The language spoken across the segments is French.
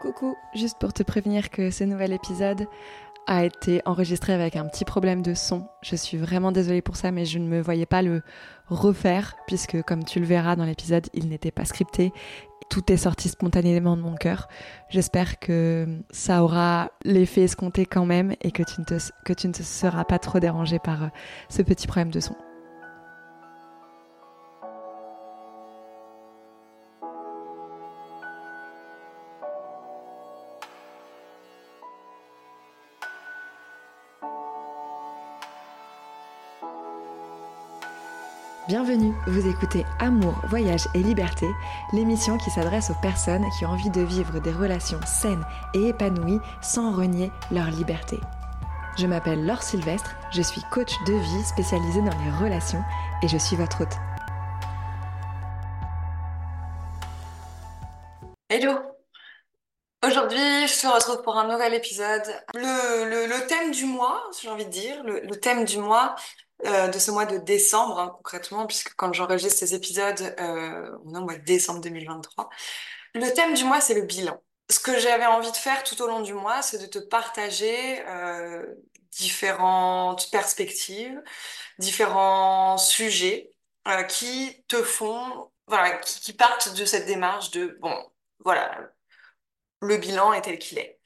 Coucou, juste pour te prévenir que ce nouvel épisode a été enregistré avec un petit problème de son. Je suis vraiment désolée pour ça, mais je ne me voyais pas le refaire, puisque comme tu le verras dans l'épisode, il n'était pas scripté. Tout est sorti spontanément de mon cœur. J'espère que ça aura l'effet escompté quand même et que tu, ne te, seras pas trop dérangé par euh, ce petit problème de son. Vous écoutez Amour, Voyage et Liberté, l'émission qui s'adresse aux personnes qui ont envie de vivre des relations saines et épanouies sans renier leur liberté. Je m'appelle Laure Sylvestre, je suis coach de vie spécialisée dans les relations et je suis votre hôte. Hello! Aujourd'hui, je te retrouve pour un nouvel épisode. Le, thème du mois, j'ai envie de dire, le thème du mois, euh, de ce mois de décembre, hein, concrètement, puisque quand j'enregistre ces épisodes, euh, on est au mois de décembre 2023. Le thème du mois, c'est le bilan. Ce que j'avais envie de faire tout au long du mois, c'est de te partager euh, différentes perspectives, différents sujets qui te font, voilà, qui, partent de cette démarche de, bon, voilà, le bilan est tel qu'il est.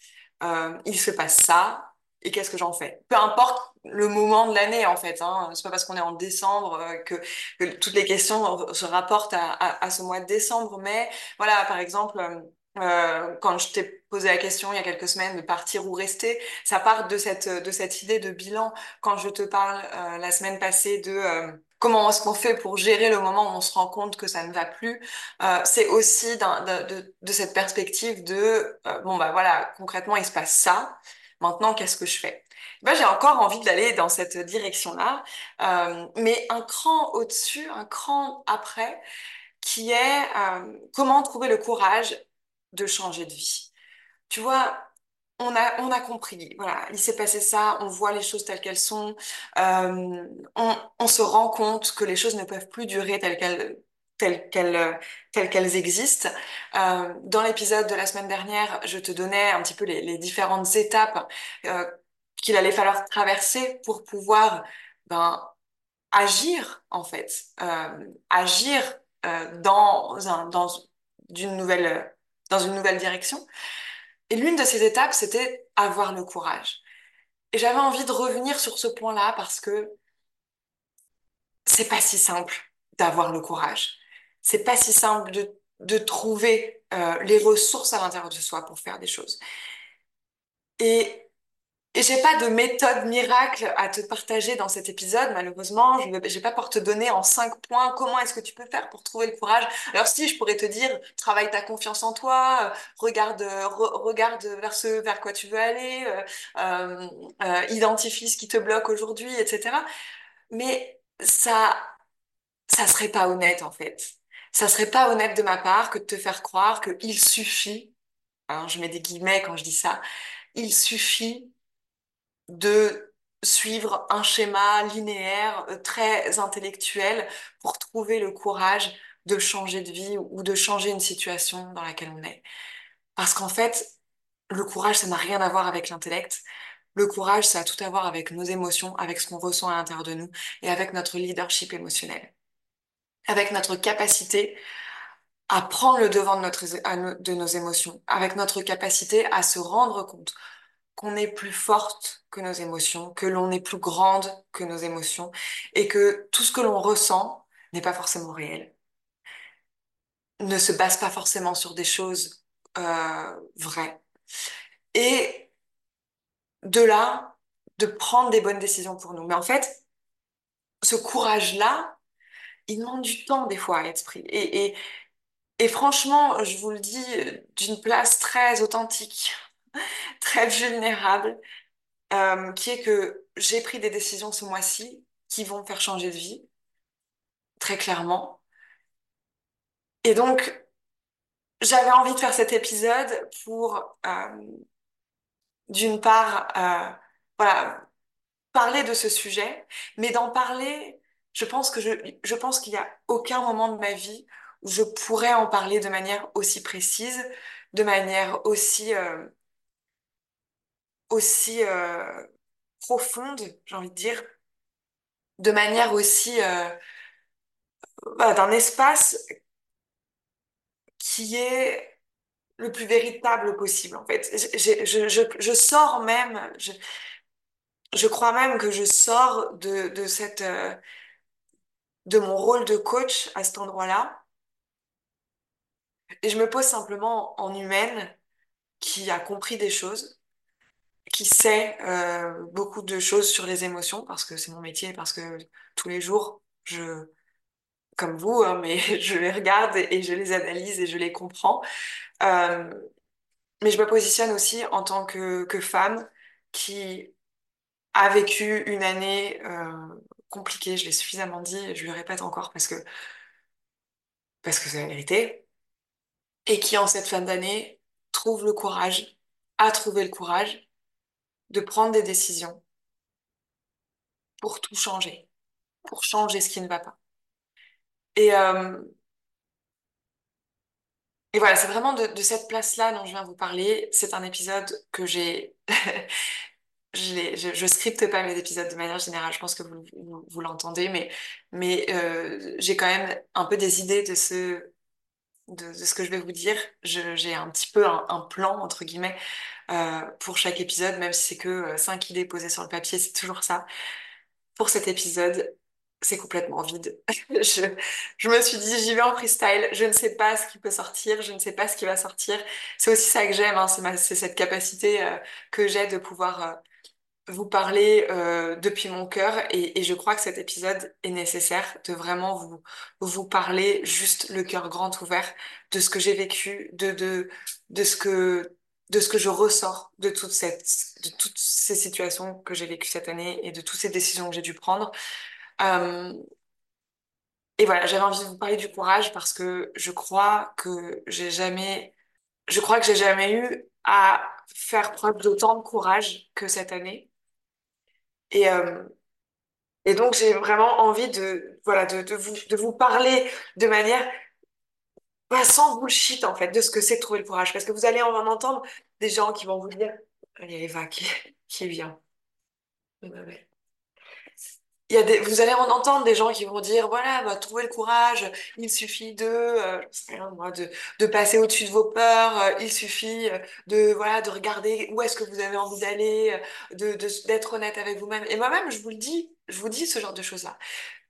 Il se passe ça, et qu'est-ce que j'en fais? Peu importe le moment de l'année en fait. Hein. C'est pas parce qu'on est en décembre euh, que, toutes les questions se rapportent à, ce mois de décembre. Mais voilà, par exemple, euh, euh, quand je t'ai posé la question il y a quelques semaines de partir ou rester, ça part de cette de cette idée de bilan. Quand je te parle la semaine passée de comment est-ce qu'on fait pour gérer le moment où on se rend compte que ça ne va plus, c'est aussi de, cette perspective de bon bah voilà concrètement il se passe ça. Maintenant qu'est-ce que je fais? ben, j'ai encore envie d'aller dans cette direction-là, euh, mais un cran au-dessus, un cran après, qui est euh, comment trouver le courage de changer de vie. Tu vois, on a, on a compris, voilà, il s'est passé ça, on voit les choses telles qu'elles sont, euh, on, on se rend compte que les choses ne peuvent plus durer telles qu'elles telles qu'elles telles qu'elles existent. Euh, dans l'épisode de la semaine dernière, je te donnais un petit peu les, différentes étapes euh, qu'il allait falloir traverser pour pouvoir ben, agir en fait, euh, agir euh, dans un dans d'une nouvelle dans une nouvelle direction. Et l'une de ces étapes, c'était avoir le courage. Et j'avais envie de revenir sur ce point-là parce que c'est pas si simple d'avoir le courage. C'est pas si simple de de trouver euh, les ressources à l'intérieur de soi pour faire des choses. Et et j'ai pas de méthode miracle à te partager dans cet épisode, malheureusement. Je vais, pas pour te donner en cinq points comment est-ce que tu peux faire pour trouver le courage. Alors si, je pourrais te dire, travaille ta confiance en toi, euh, regarde, regarde vers ce vers quoi tu veux aller, euh, euh, euh, identifie ce qui te bloque aujourd'hui, etc. Mais ça, ça serait pas honnête en fait. Ça serait pas honnête de ma part que de te faire croire que il suffit, hein, je mets des guillemets quand je dis ça, il suffit de suivre un schéma linéaire euh, très intellectuel pour trouver le courage de changer de vie ou de changer une situation dans laquelle on est. Parce qu'en fait, le courage, ça n'a rien à voir avec l'intellect. Le courage, ça a tout à voir avec nos émotions, avec ce qu'on ressent à l'intérieur de nous et avec notre leadership émotionnel. Avec notre capacité à prendre le devant de, nos émotions, avec notre capacité à se rendre compte qu'on est plus forte que nos émotions, que l'on est plus grande que nos émotions et que tout ce que l'on ressent n'est pas forcément réel, ne se base pas forcément sur des choses euh, vraies. Et de là, de prendre des bonnes décisions pour nous. Mais en fait, ce courage-là, il demande du temps des fois à être pris. Et, et, franchement, je vous le dis d'une place très authentique très vulnérable, euh, qui est que j'ai pris des décisions ce mois-ci qui vont faire changer de vie, très clairement. Et donc, j'avais envie de faire cet épisode pour, euh, d'une part, euh, voilà, parler de ce sujet, mais d'en parler, je pense que je, je pense qu'il n'y a aucun moment de ma vie où je pourrais en parler de manière aussi précise de manière aussi, euh, aussi euh, profonde, j'ai envie de dire, de manière aussi euh, d'un espace qui est le plus véritable possible, en fait. J'ai- Je, je, je sors même, je, je crois même que je sors de, de cette, de mon rôle de coach à cet endroit-là, et je me pose simplement en humaine qui a compris des choses, qui sait euh, beaucoup de choses sur les émotions, parce que c'est mon métier, parce que tous les jours, je, comme vous, hein, mais je les regarde et je les analyse et je les comprends. Euh, mais je me positionne aussi en tant que, que femme qui a vécu une année euh, compliquée, je l'ai suffisamment dit, je le répète encore parce que parce que c'est la vérité, et qui en cette fin d'année trouve le courage, a trouvé le courage de prendre des décisions pour tout changer, pour changer ce qui ne va pas. Et, euh, et voilà, c'est vraiment de, de cette place-là dont je viens vous parler. C'est un épisode que j'ai je, les- je, je scripte pas mes épisodes de manière générale, je pense que vous, vous, l'entendez, mais, mais euh, j'ai quand même un peu des idées de ce, de, ce que je vais vous dire. J'ai un petit peu un, plan, entre guillemets, euh, pour chaque épisode, même si c'est que euh, cinq idées posées sur le papier, c'est toujours ça. Pour cet épisode, c'est complètement vide. Je, je me suis dit, j'y vais en freestyle, je ne sais pas ce qui peut sortir, je ne sais pas ce qui va sortir. C'est aussi ça que j'aime, hein, c'est cette capacité que j'ai de pouvoir... vous parler euh, depuis mon cœur et, et je crois que cet épisode est nécessaire de vraiment vous vous parler juste le cœur grand ouvert de ce que j'ai vécu, de de de ce que de ce que je ressors de toute cette de toutes ces situations que j'ai vécues cette année et de toutes ces décisions que j'ai dû prendre. Euh, et voilà, j'avais envie de vous parler du courage parce que je crois que j'ai jamais je crois que j'ai jamais eu à faire preuve d'autant de courage que cette année. Et, euh, Et donc, j'ai vraiment envie de, voilà, de, de vous, parler de manière, bah, sans bullshit, en fait, de ce que c'est de trouver le courage. Parce que vous allez en entendre des gens qui vont vous dire, il y a Eva qui, qui vient. Vous allez en entendre des gens qui vont dire, voilà, bah, trouver le courage, il suffit de, euh, de, passer au-dessus de vos peurs, euh, il suffit euh, de, voilà, de regarder où est-ce que vous avez envie d'aller, de, d'être honnête avec vous-même. Et moi-même, je vous le dis, je vous dis ce genre de choses-là.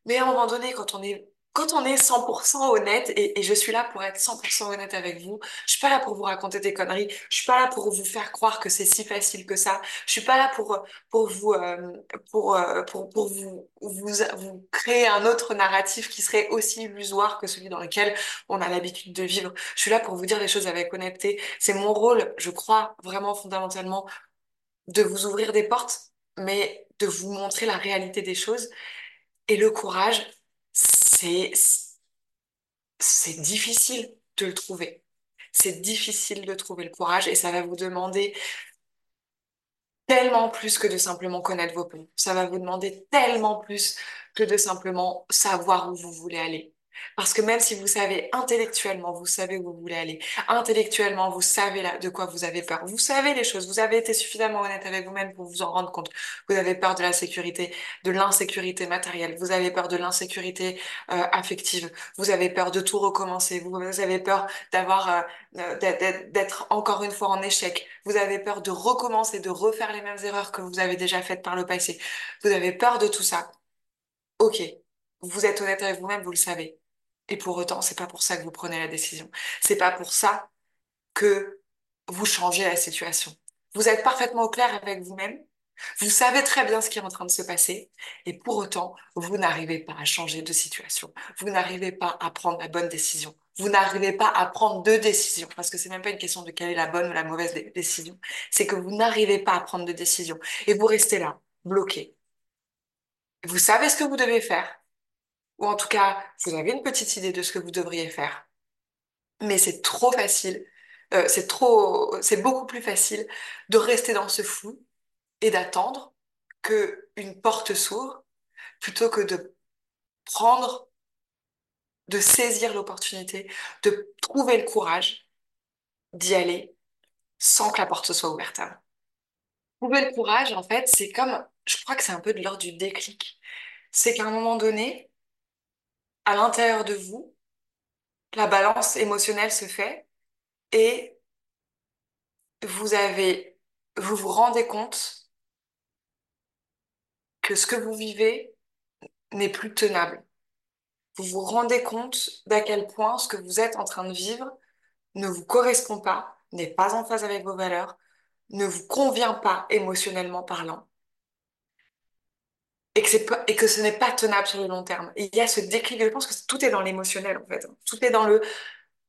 Mais à un moment donné, quand on est, quand on est 100% honnête, et, je suis là pour être 100% honnête avec vous, je suis pas là pour vous raconter des conneries, je suis pas là pour vous faire croire que c'est si facile que ça, je suis pas là pour, pour vous, euh, pour, euh, pour, pour vous, vous, vous créer un autre narratif qui serait aussi illusoire que celui dans lequel on a l'habitude de vivre. Je suis là pour vous dire les choses avec honnêteté. C'est mon rôle, je crois vraiment fondamentalement, de vous ouvrir des portes, mais de vous montrer la réalité des choses. Et le courage, c'est, difficile de le trouver. C'est difficile de trouver le courage et ça va vous demander tellement plus que de simplement connaître vos peurs. Ça va vous demander tellement plus que de simplement savoir où vous voulez aller. Parce que même si vous savez intellectuellement, vous savez où vous voulez aller, intellectuellement, vous savez là, de quoi vous avez peur, vous savez les choses, vous avez été suffisamment honnête avec vous-même pour vous en rendre compte. Vous avez peur de la sécurité, de l'insécurité matérielle, vous avez peur de l'insécurité euh, affective, vous avez peur de tout recommencer, vous, vous avez peur d'avoir euh, euh, d'être d'être encore une fois en échec. Vous avez peur de recommencer, de refaire les mêmes erreurs que vous avez déjà faites par le passé. Vous avez peur de tout ça. Ok, vous êtes honnête avec vous-même, vous le savez. Et pour autant, c'est pas pour ça que vous prenez la décision. C'est pas pour ça que vous changez la situation. Vous êtes parfaitement au clair avec vous-même. Vous savez très bien ce qui est en train de se passer. Et pour autant, vous n'arrivez pas à changer de situation. Vous n'arrivez pas à prendre la bonne décision. Vous n'arrivez pas à prendre deux décisions. Parce que c'est même pas une question de quelle est la bonne ou la mauvaise dé- décision. C'est que vous n'arrivez pas à prendre de décision. Et vous restez là, bloqué. Vous savez ce que vous devez faire. Ou en tout cas, vous avez une petite idée de ce que vous devriez faire. Mais c'est trop facile, euh, c'est trop, c'est beaucoup plus facile de rester dans ce flou et d'attendre que une porte s'ouvre plutôt que de prendre, de saisir l'opportunité, de trouver le courage d'y aller sans que la porte soit ouverte avant. Trouver le courage, en fait, c'est comme, je crois que c'est un peu de l'ordre du déclic. C'est qu'à un moment donné, à l'intérieur de vous, la balance émotionnelle se fait et vous avez, vous vous rendez compte que ce que vous vivez n'est plus tenable. Vous vous rendez compte d'à quel point ce que vous êtes en train de vivre ne vous correspond pas, n'est pas en phase avec vos valeurs, ne vous convient pas émotionnellement parlant. Et que, pas- et que ce n'est pas tenable sur le long terme. Il y a ce déclic, je pense que tout est dans l'émotionnel en fait. Tout est dans le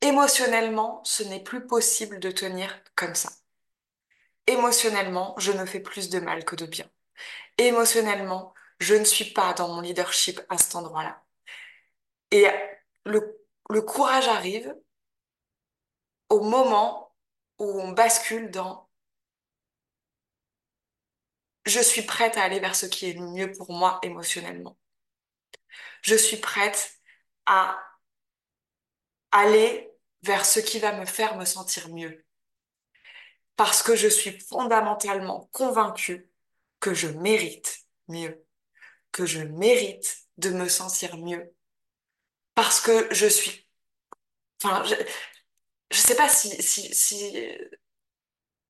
émotionnellement, ce n'est plus possible de tenir comme ça. Émotionnellement, je me fais plus de mal que de bien. Émotionnellement, je ne suis pas dans mon leadership à cet endroit-là. Et le, le courage arrive au moment où on bascule dans je suis prête à aller vers ce qui est le mieux pour moi émotionnellement. Je suis prête à aller vers ce qui va me faire me sentir mieux. Parce que je suis fondamentalement convaincue que je mérite mieux, que je mérite de me sentir mieux. Parce que je suis, enfin, je, je sais pas si, si, si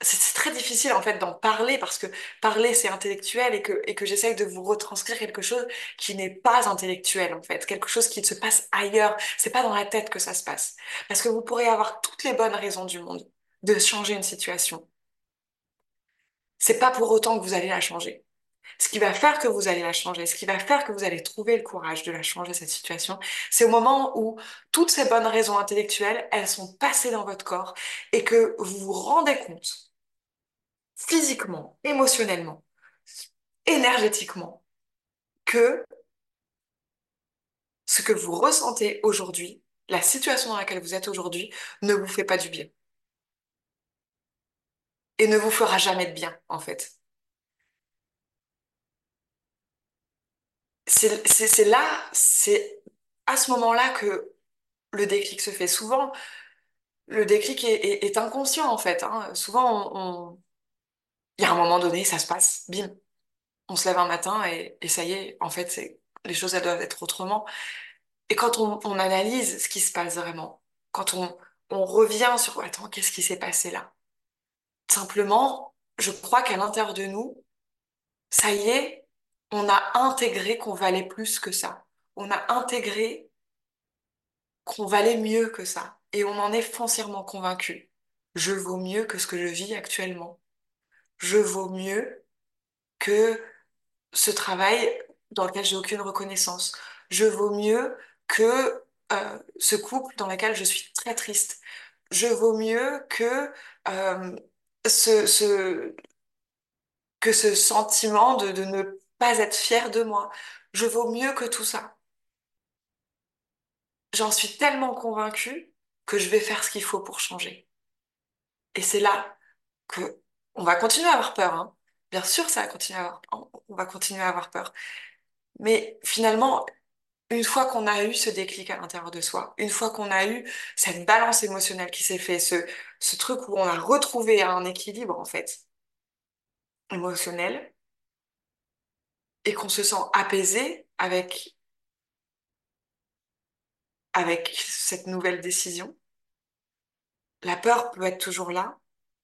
c'est très difficile en fait d'en parler parce que parler c'est intellectuel et que, et que j'essaye de vous retranscrire quelque chose qui n'est pas intellectuel en fait, quelque chose qui se passe ailleurs. C'est pas dans la tête que ça se passe. Parce que vous pourrez avoir toutes les bonnes raisons du monde de changer une situation. C'est pas pour autant que vous allez la changer. Ce qui va faire que vous allez la changer, ce qui va faire que vous allez trouver le courage de la changer, cette situation, c'est au moment où toutes ces bonnes raisons intellectuelles, elles sont passées dans votre corps et que vous vous rendez compte physiquement, émotionnellement, énergétiquement, que ce que vous ressentez aujourd'hui, la situation dans laquelle vous êtes aujourd'hui, ne vous fait pas du bien. Et ne vous fera jamais de bien, en fait. C'est là, c'est à ce moment-là que le déclic se fait. Souvent, le déclic est, inconscient, en fait. hein. Souvent, on- il y a un moment donné, ça se passe, bim. On se lève un matin et, ça y est, en fait, les choses, elles doivent être autrement. Et quand on, on analyse ce qui se passe vraiment, quand on, on revient sur, attends, qu'est-ce qui s'est passé là? Simplement, je crois qu'à l'intérieur de nous, ça y est, on a intégré qu'on valait plus que ça. On a intégré qu'on valait mieux que ça. Et on en est foncièrement convaincu. Je vaux mieux que ce que je vis actuellement. Je vaux mieux que ce travail dans lequel j'ai aucune reconnaissance. Je vaux mieux que euh, ce couple dans lequel je suis très triste. Je vaux mieux que euh, ce, sentiment de, de ne pas être fière de moi. Je vaux mieux que tout ça. J'en suis tellement convaincue que je vais faire ce qu'il faut pour changer. Et c'est là que on va continuer à avoir peur, hein. Bien sûr, ça va continuer à avoir, on va continuer à avoir peur. Mais finalement, une fois qu'on a eu ce déclic à l'intérieur de soi, une fois qu'on a eu cette balance émotionnelle qui s'est fait, ce, ce truc où on a retrouvé un équilibre, en fait, émotionnel, et qu'on se sent apaisé avec, avec cette nouvelle décision, la peur peut être toujours là,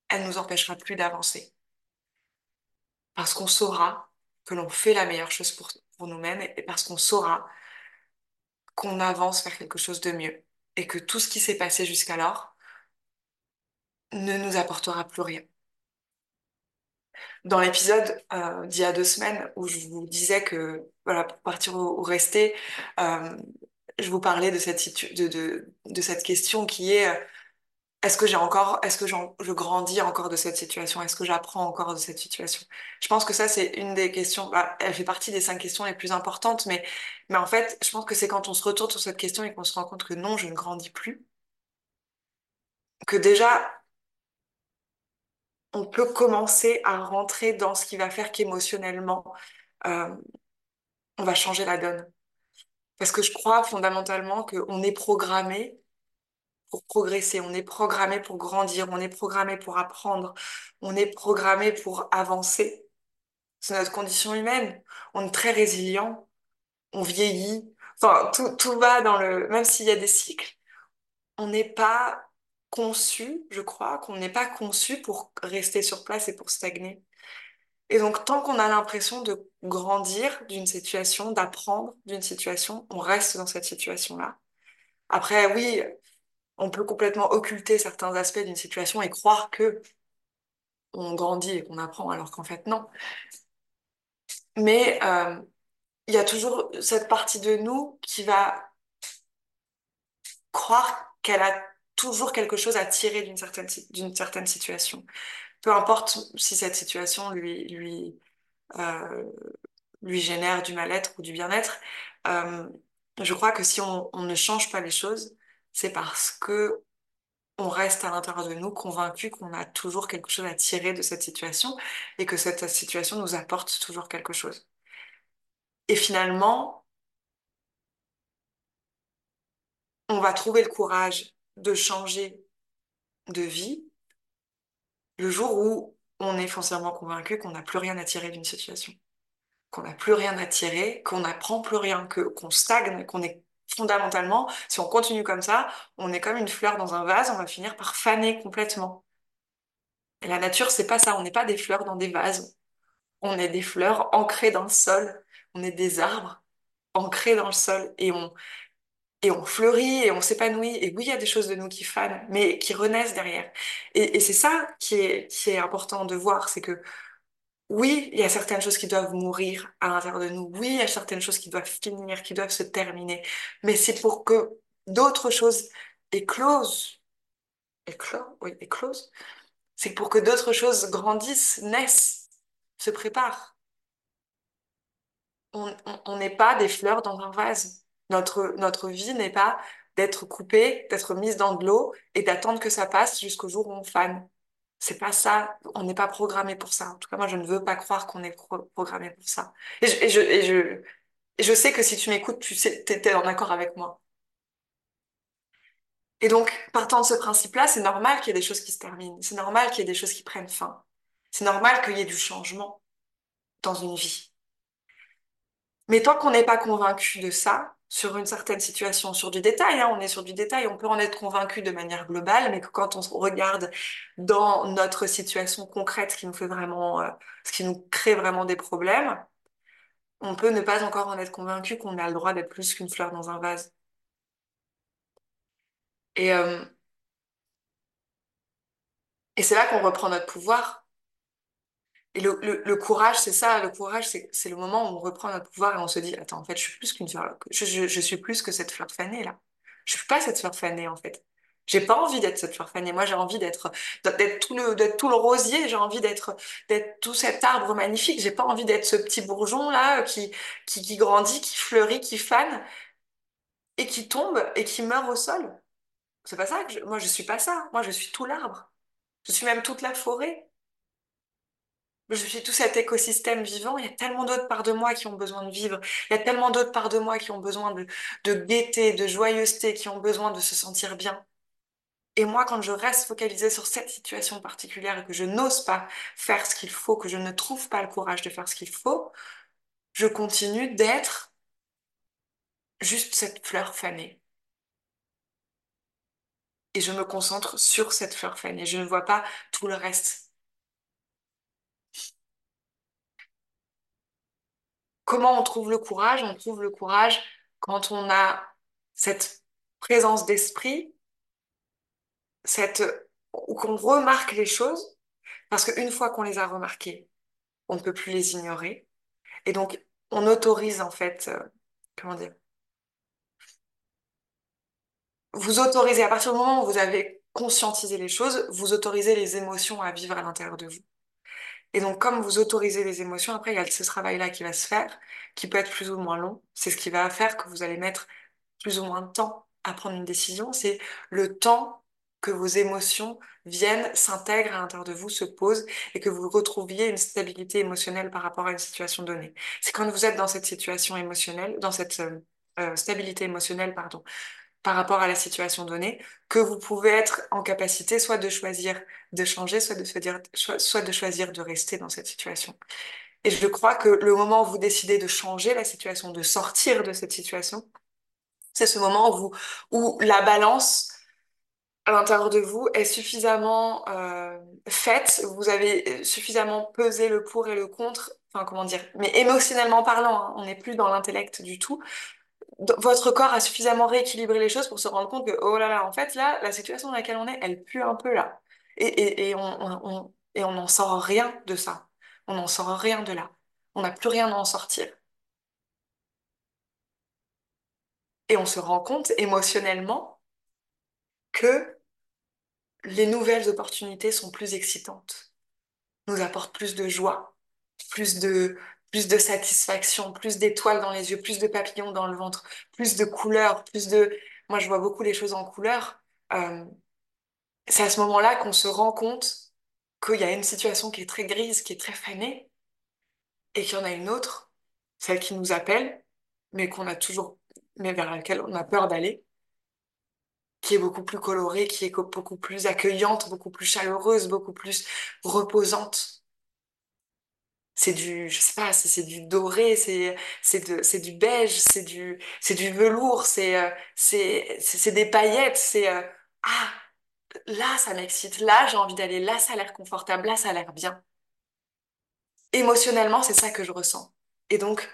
elle nous empêchera plus d'avancer. Parce qu'on saura que l'on fait la meilleure chose pour, pour nous-mêmes et parce qu'on saura qu'on avance vers quelque chose de mieux et que tout ce qui s'est passé jusqu'alors ne nous apportera plus rien. Dans l'épisode euh, d'il y a deux semaines où je vous disais que, voilà, pour partir ou, rester, euh, je vous parlais de cette, de, de cette question qui est euh, est-ce que j'ai encore, est-ce que je grandis encore de cette situation? Est-ce que j'apprends encore de cette situation? Je pense que ça, c'est une des questions, bah, elle fait partie des cinq questions les plus importantes, mais, mais en fait, je pense que c'est quand on se retourne sur cette question et qu'on se rend compte que non, je ne grandis plus, que déjà, on peut commencer à rentrer dans ce qui va faire qu'émotionnellement, euh, on va changer la donne. Parce que je crois fondamentalement qu'on est programmé pour progresser, on est programmé pour grandir, on est programmé pour apprendre, on est programmé pour avancer. C'est notre condition humaine. On est très résilient, on vieillit. Enfin, tout, tout va dans le... Même s'il y a des cycles, on n'est pas conçu, je crois, qu'on n'est pas conçu pour rester sur place et pour stagner. Et donc, tant qu'on a l'impression de grandir d'une situation, d'apprendre d'une situation, on reste dans cette situation-là. Après, oui, on peut complètement occulter certains aspects d'une situation et croire que on grandit et qu'on apprend, alors qu'en fait, non. Mais euh, il y a toujours cette partie de nous qui va croire qu'elle a toujours quelque chose à tirer d'une certaine, situation. Peu importe si cette situation lui, lui, euh, lui génère du mal-être ou du bien-être. Euh, je crois que si on ne change pas les choses, c'est parce que on reste à l'intérieur de nous convaincu qu'on a toujours quelque chose à tirer de cette situation et que cette situation nous apporte toujours quelque chose. Et finalement, on va trouver le courage de changer de vie le jour où on est foncièrement convaincu qu'on n'a plus rien à tirer d'une situation, qu'on n'a plus rien à tirer, qu'on n'apprend plus rien, que qu'on stagne, qu'on est fondamentalement, si on continue comme ça, on est comme une fleur dans un vase, on va finir par faner complètement. Et la nature, c'est pas ça, on n'est pas des fleurs dans des vases, on est des fleurs ancrées dans le sol, on est des arbres ancrés dans le sol et on et on fleurit et on s'épanouit. Et oui, il y a des choses de nous qui fanent, mais qui renaissent derrière. Et, et c'est ça qui est, qui est important de voir, c'est que oui, il y a certaines choses qui doivent mourir à l'intérieur de nous. Oui, il y a certaines choses qui doivent finir, qui doivent se terminer. Mais c'est pour que d'autres choses éclosent. Éclosent Oui, éclosent. C'est pour que d'autres choses grandissent, naissent, se préparent. On n'est pas des fleurs dans un vase. Notre, notre vie n'est pas d'être coupée, d'être mise dans de l'eau et d'attendre que ça passe jusqu'au jour où on fane. C'est pas ça, on n'est pas programmé pour ça. En tout cas, moi, je ne veux pas croire qu'on est programmé pour ça. Et je, je, je, je sais que si tu m'écoutes, tu sais, en accord avec moi. Et donc, partant de ce principe-là, c'est normal qu'il y ait des choses qui se terminent. C'est normal qu'il y ait des choses qui prennent fin. C'est normal qu'il y ait du changement dans une vie. Mais tant qu'on n'est pas convaincu de ça, sur une certaine situation, sur du détail, hein, on est sur du détail, on peut en être convaincu de manière globale, mais que quand on regarde dans notre situation concrète, ce qui nous fait vraiment, euh, ce qui nous crée vraiment des problèmes, on peut ne pas encore en être convaincu qu'on a le droit d'être plus qu'une fleur dans un vase. Et, euh, et c'est là qu'on reprend notre pouvoir. Et le, le, courage, c'est ça, le courage, c'est, le moment où on reprend notre pouvoir et on se dit, attends, en fait, je suis plus qu'une fleur, je, je, suis plus que cette fleur fanée, là. Je suis pas cette fleur fanée, en fait. J'ai pas envie d'être cette fleur fanée. Moi, j'ai envie d'être, tout le, tout le rosier. J'ai envie d'être, d'être tout cet arbre magnifique. J'ai pas envie d'être ce petit bourgeon, là, qui, qui, qui grandit, qui fleurit, qui fane, et qui tombe, et qui meurt au sol. C'est pas ça que je, moi, je suis pas ça. Moi, je suis tout l'arbre. Je suis même toute la forêt je suis tout cet écosystème vivant, il y a tellement d'autres parts de moi qui ont besoin de vivre, il y a tellement d'autres parts de moi qui ont besoin de, de gaieté, de joyeuseté, qui ont besoin de se sentir bien. Et moi, quand je reste focalisée sur cette situation particulière et que je n'ose pas faire ce qu'il faut, que je ne trouve pas le courage de faire ce qu'il faut, je continue d'être juste cette fleur fanée. Et je me concentre sur cette fleur fanée. Je ne vois pas tout le reste Comment on trouve le courage? On trouve le courage quand on a cette présence d'esprit, cette, ou qu'on remarque les choses, parce qu'une fois qu'on les a remarquées, on ne peut plus les ignorer. Et donc, on autorise en fait, euh, comment dire, vous autorisez, à partir du moment où vous avez conscientisé les choses, vous autorisez les émotions à vivre à l'intérieur de vous. Et donc, comme vous autorisez les émotions, après, il y a ce travail-là qui va se faire, qui peut être plus ou moins long. C'est ce qui va faire que vous allez mettre plus ou moins de temps à prendre une décision. C'est le temps que vos émotions viennent, s'intègrent à l'intérieur de vous, se posent et que vous retrouviez une stabilité émotionnelle par rapport à une situation donnée. C'est quand vous êtes dans cette situation émotionnelle, dans cette euh, euh, stabilité émotionnelle, pardon, par rapport à la situation donnée que vous pouvez être en capacité soit de choisir de changer, soit de soit de choisir de rester dans cette situation. Et je crois que le moment où vous décidez de changer la situation, de sortir de cette situation, c'est ce moment où, vous, où la balance à l'intérieur de vous est suffisamment euh, faite, vous avez suffisamment pesé le pour et le contre, enfin comment dire, mais émotionnellement parlant, hein, on n'est plus dans l'intellect du tout. Votre corps a suffisamment rééquilibré les choses pour se rendre compte que, oh là là, en fait, là, la situation dans laquelle on est, elle pue un peu là. Et, on, on, on, n'en sort rien de ça. On n'en sort rien de là. On n'a plus rien à en sortir. Et on se rend compte émotionnellement que les nouvelles opportunités sont plus excitantes, nous apportent plus de joie, plus de, plus de satisfaction, plus d'étoiles dans les yeux, plus de papillons dans le ventre, plus de couleurs, plus de... Moi, je vois beaucoup les choses en couleurs. Euh, c'est à ce moment-là qu'on se rend compte qu'il y a une situation qui est très grise, qui est très fanée, et qu'il y en a une autre, celle qui nous appelle, mais qu'on a toujours, mais vers laquelle on a peur d'aller, qui est beaucoup plus colorée, qui est beaucoup plus accueillante, beaucoup plus chaleureuse, beaucoup plus reposante. C'est du, je sais pas, c'est du doré, c'est du beige, c'est du velours, c'est euh, c'est c'est des paillettes, c'est euh, ah là ça m'excite, là j'ai envie d'aller, là ça a l'air confortable, là ça a l'air bien. Émotionnellement, c'est ça que je ressens. Et donc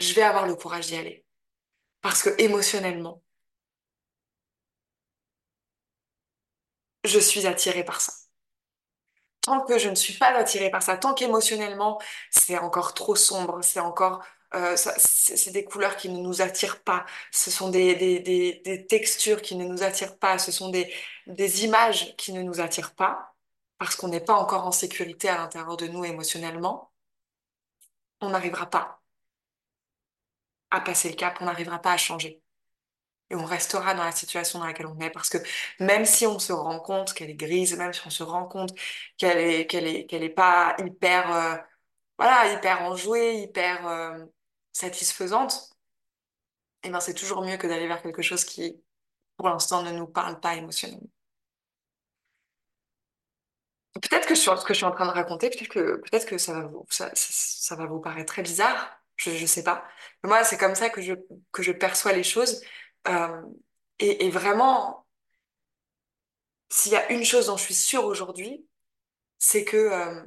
je vais avoir le courage d'y aller parce que émotionnellement je suis attirée par ça. Tant que je ne suis pas attirée par ça, tant qu'émotionnellement, c'est encore trop sombre, c'est encore... Euh, c'est des couleurs qui ne nous attirent pas, ce sont des, des, des, des textures qui ne nous attirent pas, ce sont des, des images qui ne nous attirent pas, parce qu'on n'est pas encore en sécurité à l'intérieur de nous émotionnellement, on n'arrivera pas à passer le cap, on n'arrivera pas à changer et on restera dans la situation dans laquelle on est parce que même si on se rend compte qu'elle est grise, même si on se rend compte qu'elle est qu'elle est qu'elle est pas hyper euh, voilà hyper enjouée, hyper euh, satisfaisante, et eh ben c'est toujours mieux que d'aller vers quelque chose qui pour l'instant ne nous parle pas émotionnellement. Peut-être que sur ce que je suis en train de raconter, peut-être que peut-être que ça va vous ça, ça, va vous paraître très bizarre, je je sais pas. Mais moi c'est comme ça que je que je perçois les choses. Euh, et, vraiment, s'il y a une chose dont je suis sûre aujourd'hui, c'est que euh,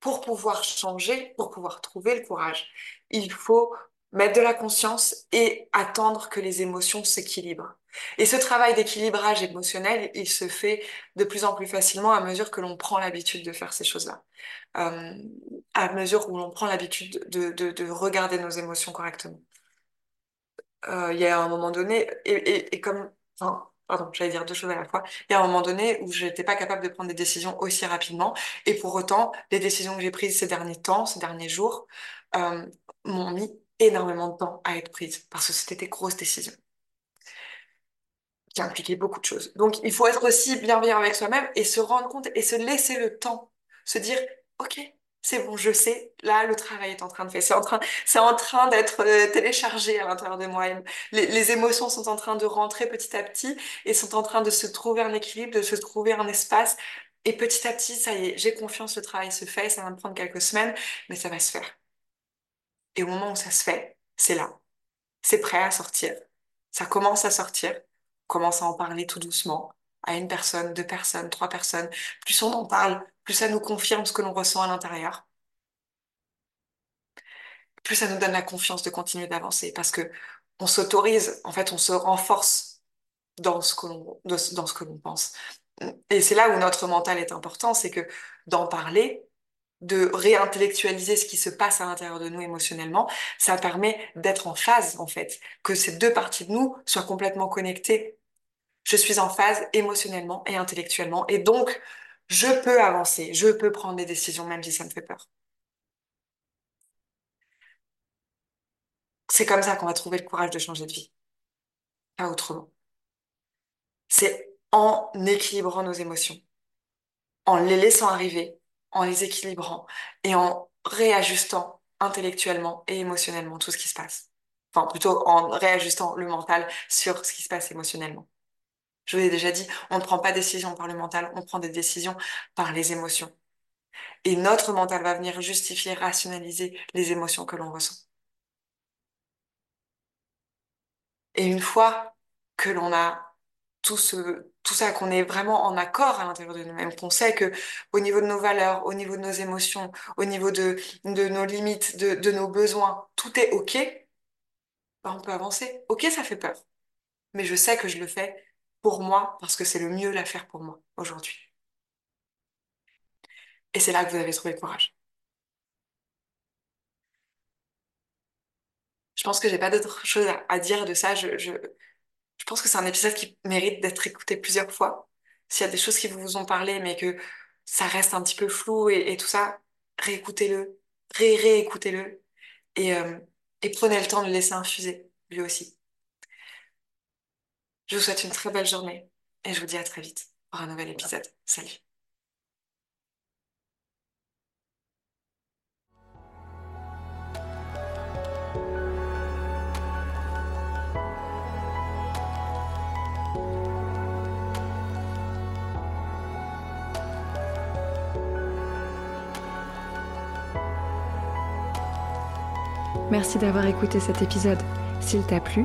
pour pouvoir changer, pour pouvoir trouver le courage, il faut mettre de la conscience et attendre que les émotions s'équilibrent. Et ce travail d'équilibrage émotionnel, il se fait de plus en plus facilement à mesure que l'on prend l'habitude de faire ces choses-là. Euh, à mesure où l'on prend l'habitude de, de, de regarder nos émotions correctement. Euh, il y a un moment donné, et, comme, pardon, j'allais dire deux choses à la fois, il y a un moment donné où je n'étais pas capable de prendre des décisions aussi rapidement, et pour autant, les décisions que j'ai prises ces derniers temps, ces derniers jours, euh, m'ont mis énormément de temps à être prises, parce que c'était des grosses décisions. Qui impliquaient beaucoup de choses. Donc, il faut être aussi bienveillant avec soi-même et se rendre compte et se laisser le temps, se dire, OK, c'est bon, je sais, là, le travail est en train de faire. C'est en train, c'est en train d'être euh, téléchargé à l'intérieur de moi. Les, les, émotions sont en train de rentrer petit à petit et sont en train de se trouver un équilibre, de se trouver un espace. Et petit à petit, ça y est, j'ai confiance, le travail se fait. Ça va me prendre quelques semaines, mais ça va se faire. Et au moment où ça se fait, c'est là. C'est prêt à sortir. Ça commence à sortir. On commence à en parler tout doucement à une personne, deux personnes, trois personnes. Plus on en parle, plus ça nous confirme ce que l'on ressent à l'intérieur. Plus ça nous donne la confiance de continuer d'avancer parce que on s'autorise, en fait, on se renforce dans ce que l'on, pense. Et c'est là où notre mental est important, c'est que d'en parler, de réintellectualiser ce qui se passe à l'intérieur de nous émotionnellement, ça permet d'être en phase, en fait, que ces deux parties de nous soient complètement connectées. Je suis en phase émotionnellement et intellectuellement, et donc je peux avancer, je peux prendre des décisions même si ça me fait peur. C'est comme ça qu'on va trouver le courage de changer de vie. Pas autrement. C'est en équilibrant nos émotions, en les laissant arriver, en les équilibrant et en réajustant intellectuellement et émotionnellement tout ce qui se passe. enfin plutôt en réajustant le mental sur ce qui se passe émotionnellement. Je vous ai déjà dit, on ne prend pas de décision par le mental, on prend des décisions par les émotions. Et notre mental va venir justifier, rationaliser les émotions que l'on ressent. Et une fois que l'on a tout ça, qu'on est vraiment en accord à l'intérieur de nous-mêmes, qu'on sait que au niveau de nos valeurs, au niveau de nos émotions, au niveau de, nos limites, de, de nos besoins, tout est OK, ben on peut avancer. OK, ça fait peur. Mais je sais que je le fais pour moi parce que c'est le mieux à faire pour moi aujourd'hui. Et c'est là que vous avez trouvé le courage. Je pense que j'ai pas d'autre chose à, dire de ça. Je, je, pense que c'est un épisode qui mérite d'être écouté plusieurs fois. S'il y a des choses qui vous ont parlé, mais que ça reste un petit peu flou et, tout ça, réécoutez-le, ré-réécoutez-le et, euh, et prenez le temps de le laisser infuser, lui aussi. Je vous souhaite une très belle journée et je vous dis à très vite pour un nouvel épisode. Salut Merci d'avoir écouté cet épisode. S'il t'a plu,